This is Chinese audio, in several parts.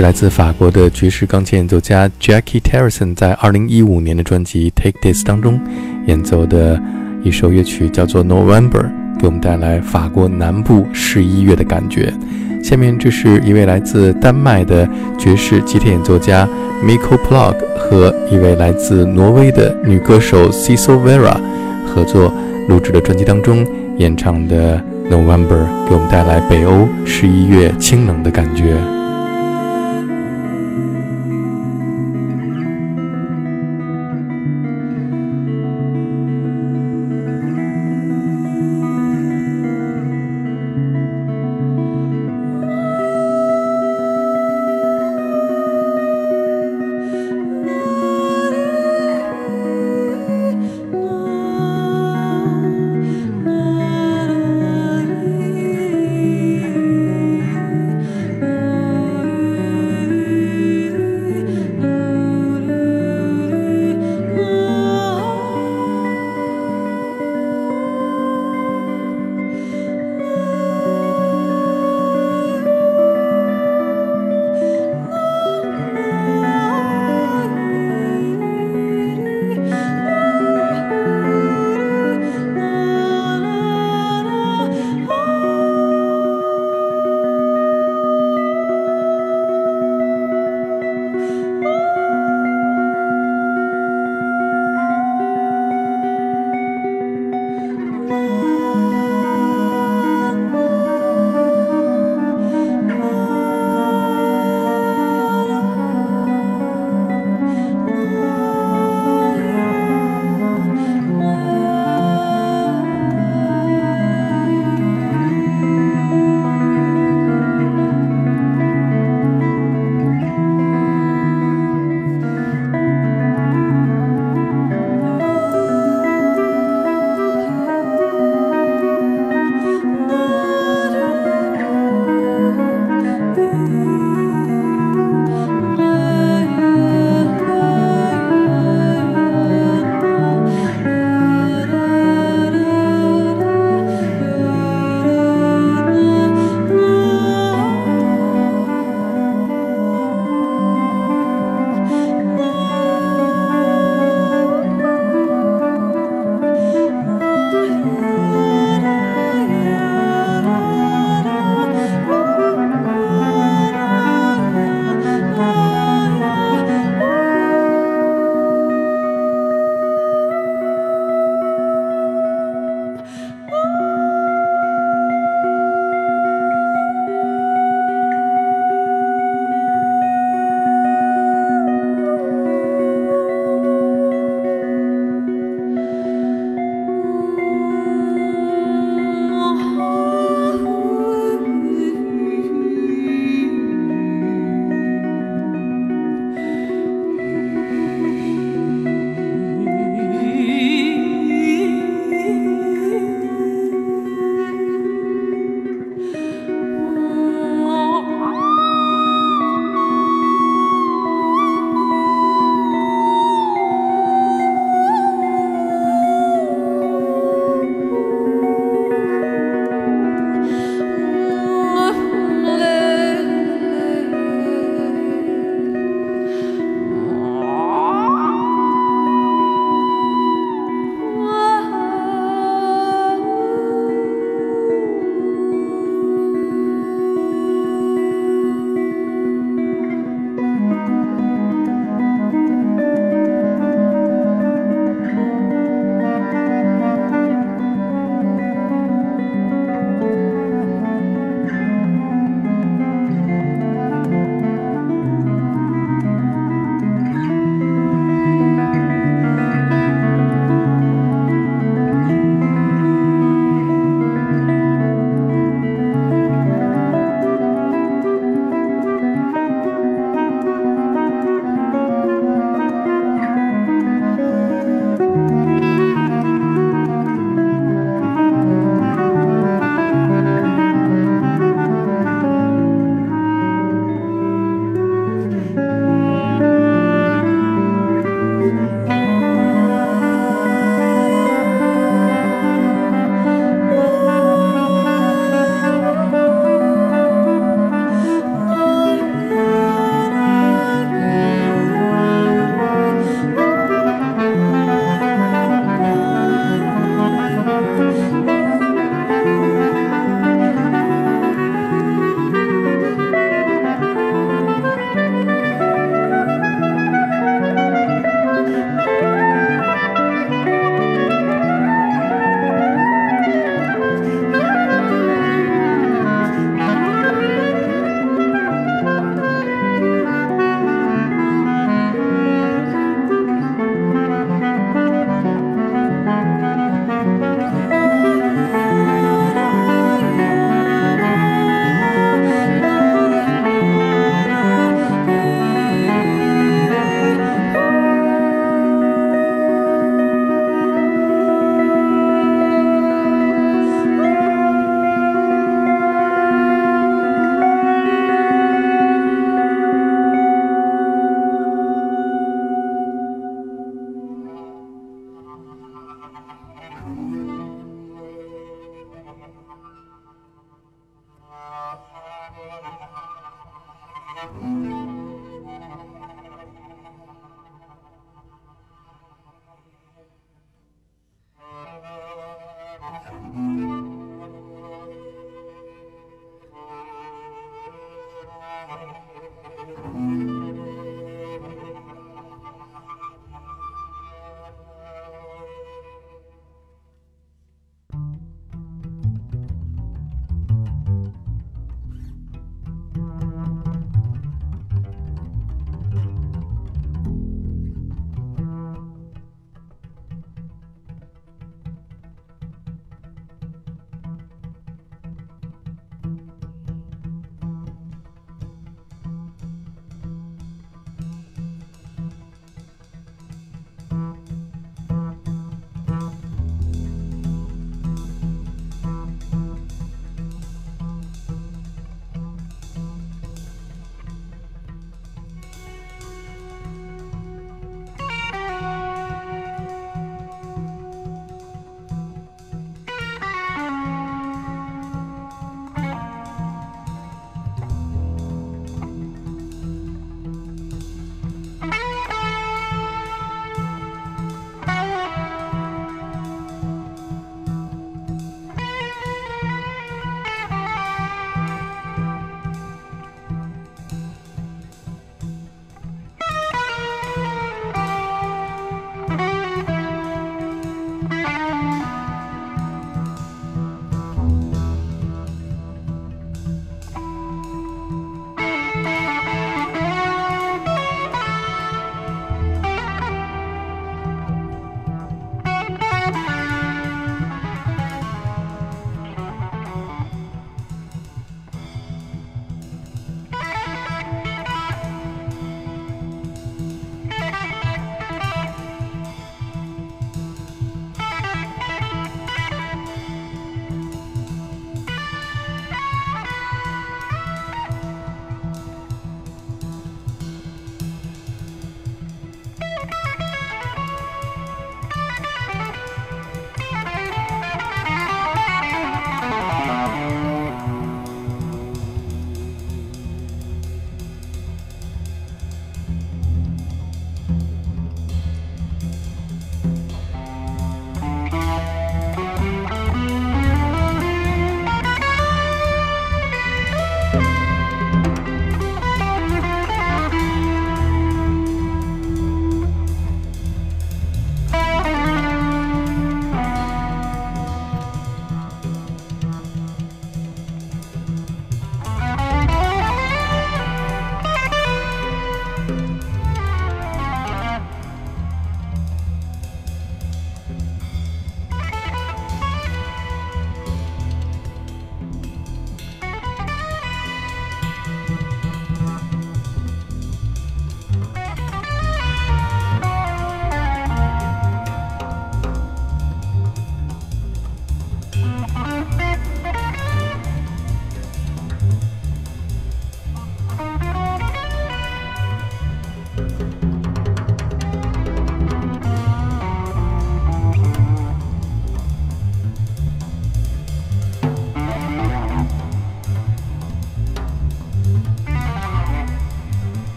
来自法国的爵士钢琴演奏家 Jackie Terrison 在2015年的专辑《Take This》当中演奏的一首乐曲，叫做《November》，给我们带来法国南部十一月的感觉。下面这是一位来自丹麦的爵士吉他演奏家 Miko Plug 和一位来自挪威的女歌手 Cecil Vera 合作录制的专辑当中演唱的《November》，给我们带来北欧十一月清冷的感觉。Thank you.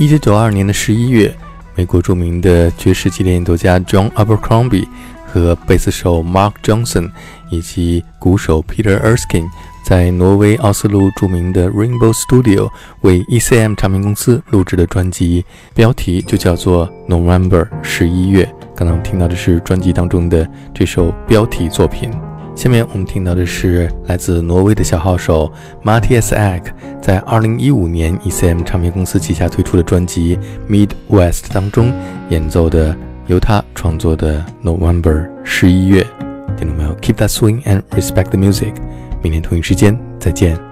一九九二年的十一月，美国著名的爵士级演奏家 John Abercrombie 和贝斯手 Mark Johnson 以及鼓手 Peter Erskine 在挪威奥斯陆著名的 Rainbow Studio 为 ECM 唱片公司录制的专辑，标题就叫做 November 十一月。刚刚听到的是专辑当中的这首标题作品。下面我们听到的是来自挪威的小号手 Mattias Ek 在2015年 ECM 唱片公司旗下推出的专辑 Midwest 当中演奏的由他创作的 November 十一月。听众朋友，Keep that swing and respect the music。明天同一时间再见。